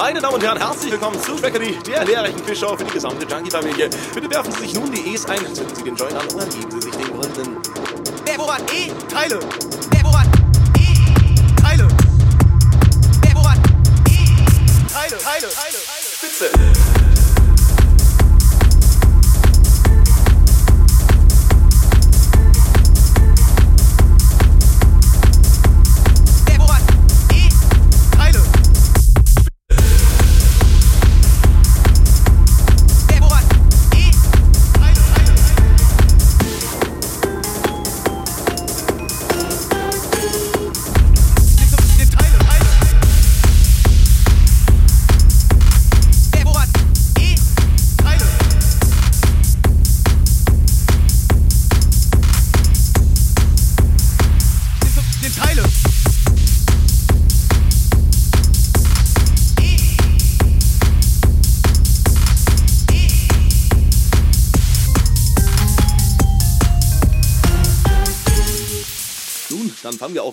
Meine Damen und Herren, herzlich willkommen zu Trackery, der lehrreichen Quizshow für die gesamte Junkie-Familie. Bitte werfen Sie sich nun die E's ein, zünden Sie den Joint an und dann geben Sie sich den Gründen. Wer, woran? E? Teile! Wer, woran? E? Teile! Wer, woran? E? Teile! Teile! Teile! Spitze!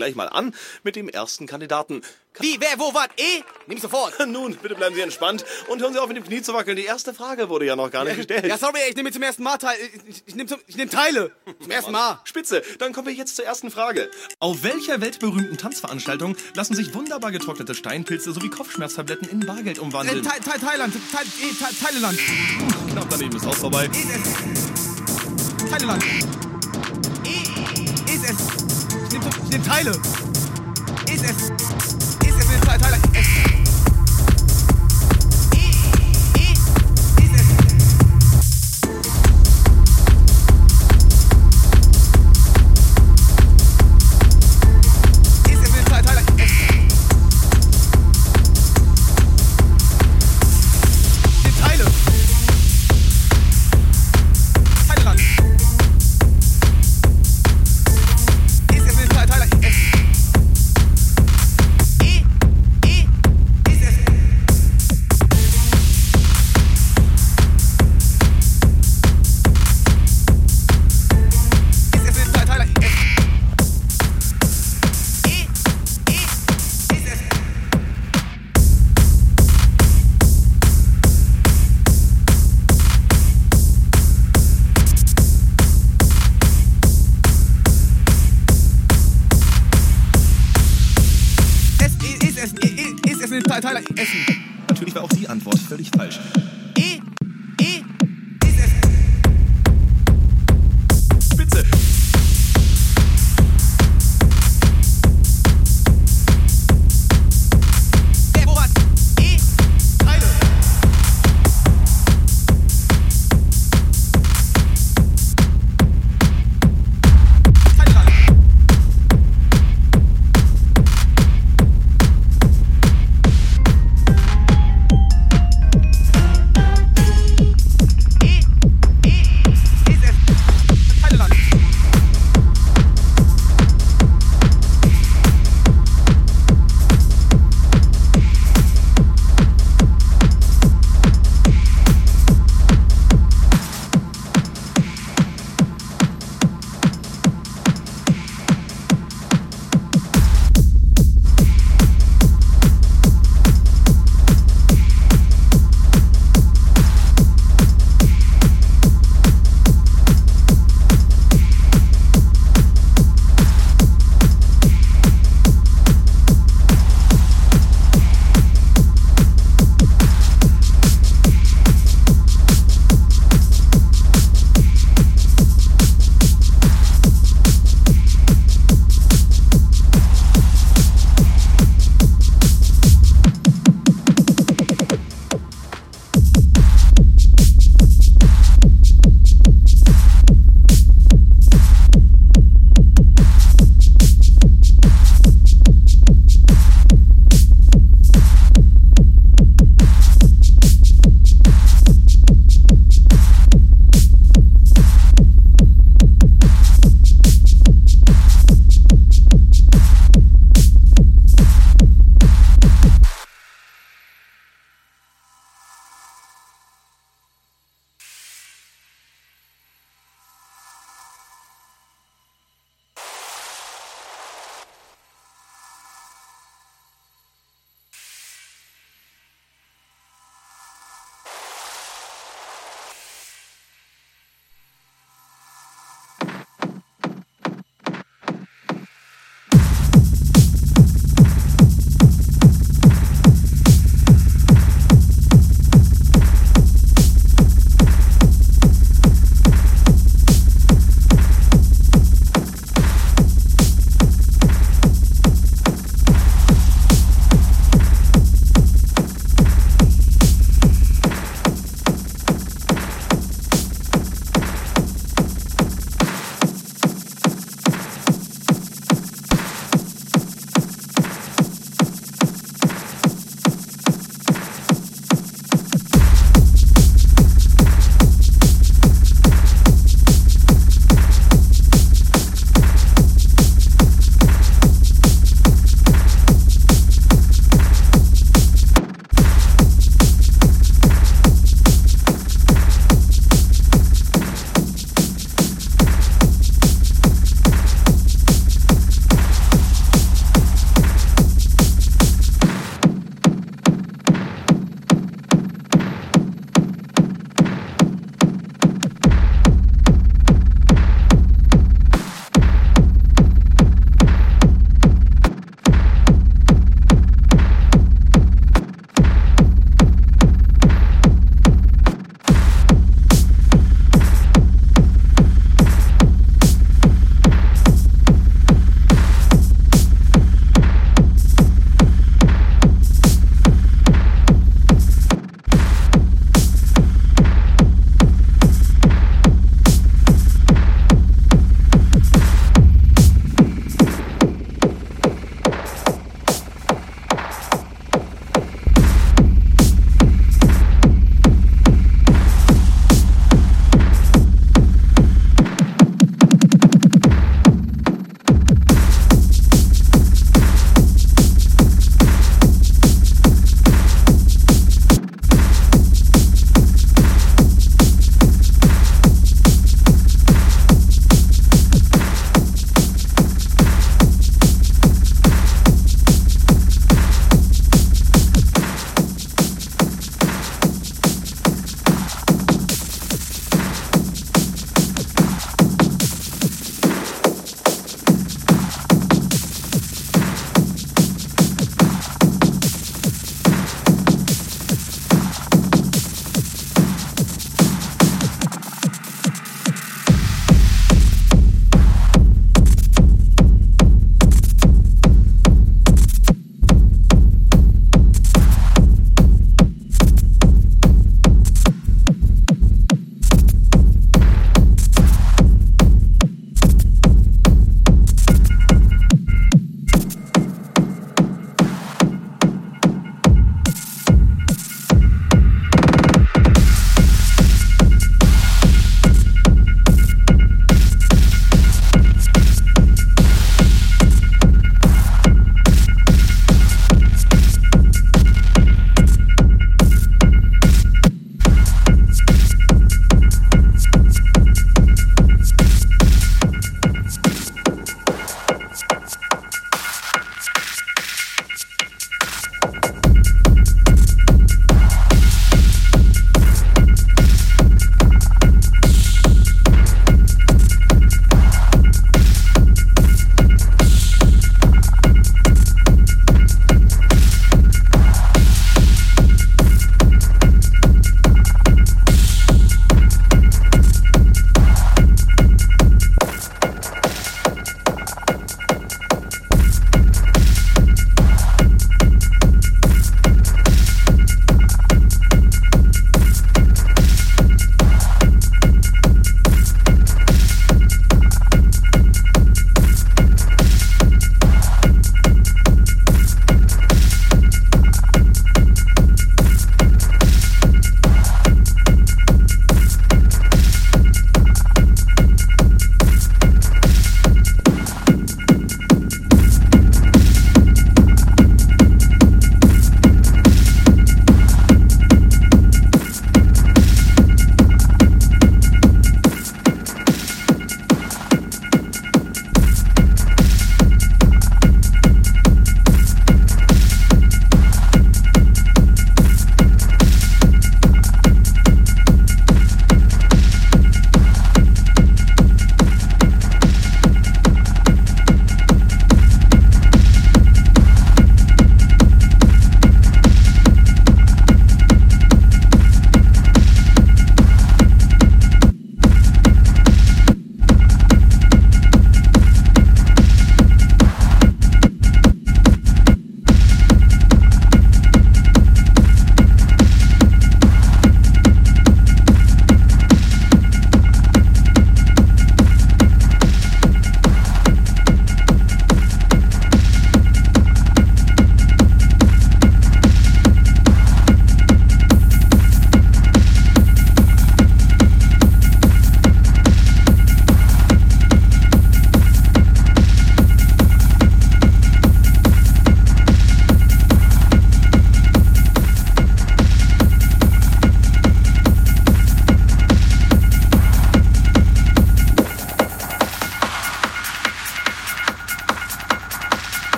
Gleich mal an mit dem ersten Kandidaten. Ka- Wie, wer, wo, was? E? Nimm ich sofort. Nun, bitte bleiben Sie entspannt und hören Sie auf, mit dem Knie zu wackeln. Die erste Frage wurde ja noch gar nicht gestellt. Ja, sorry, ich nehme zum ersten Mal teil. Ich, ich nehme zum, ich nehm Teile. Zum ersten Mal. Spitze, dann kommen wir jetzt zur ersten Frage. Auf welcher weltberühmten Tanzveranstaltung lassen sich wunderbar getrocknete Steinpilze sowie Kopfschmerztabletten in Bargeld Äh, umwandeln? Thai- Thai- Thailand. Thai- E, Thai- Thailand. Knapp daneben ist auch vorbei. Ist es. Thailand. Nehm Teile. Ist es. Ist es in Thai- Thailand. Es.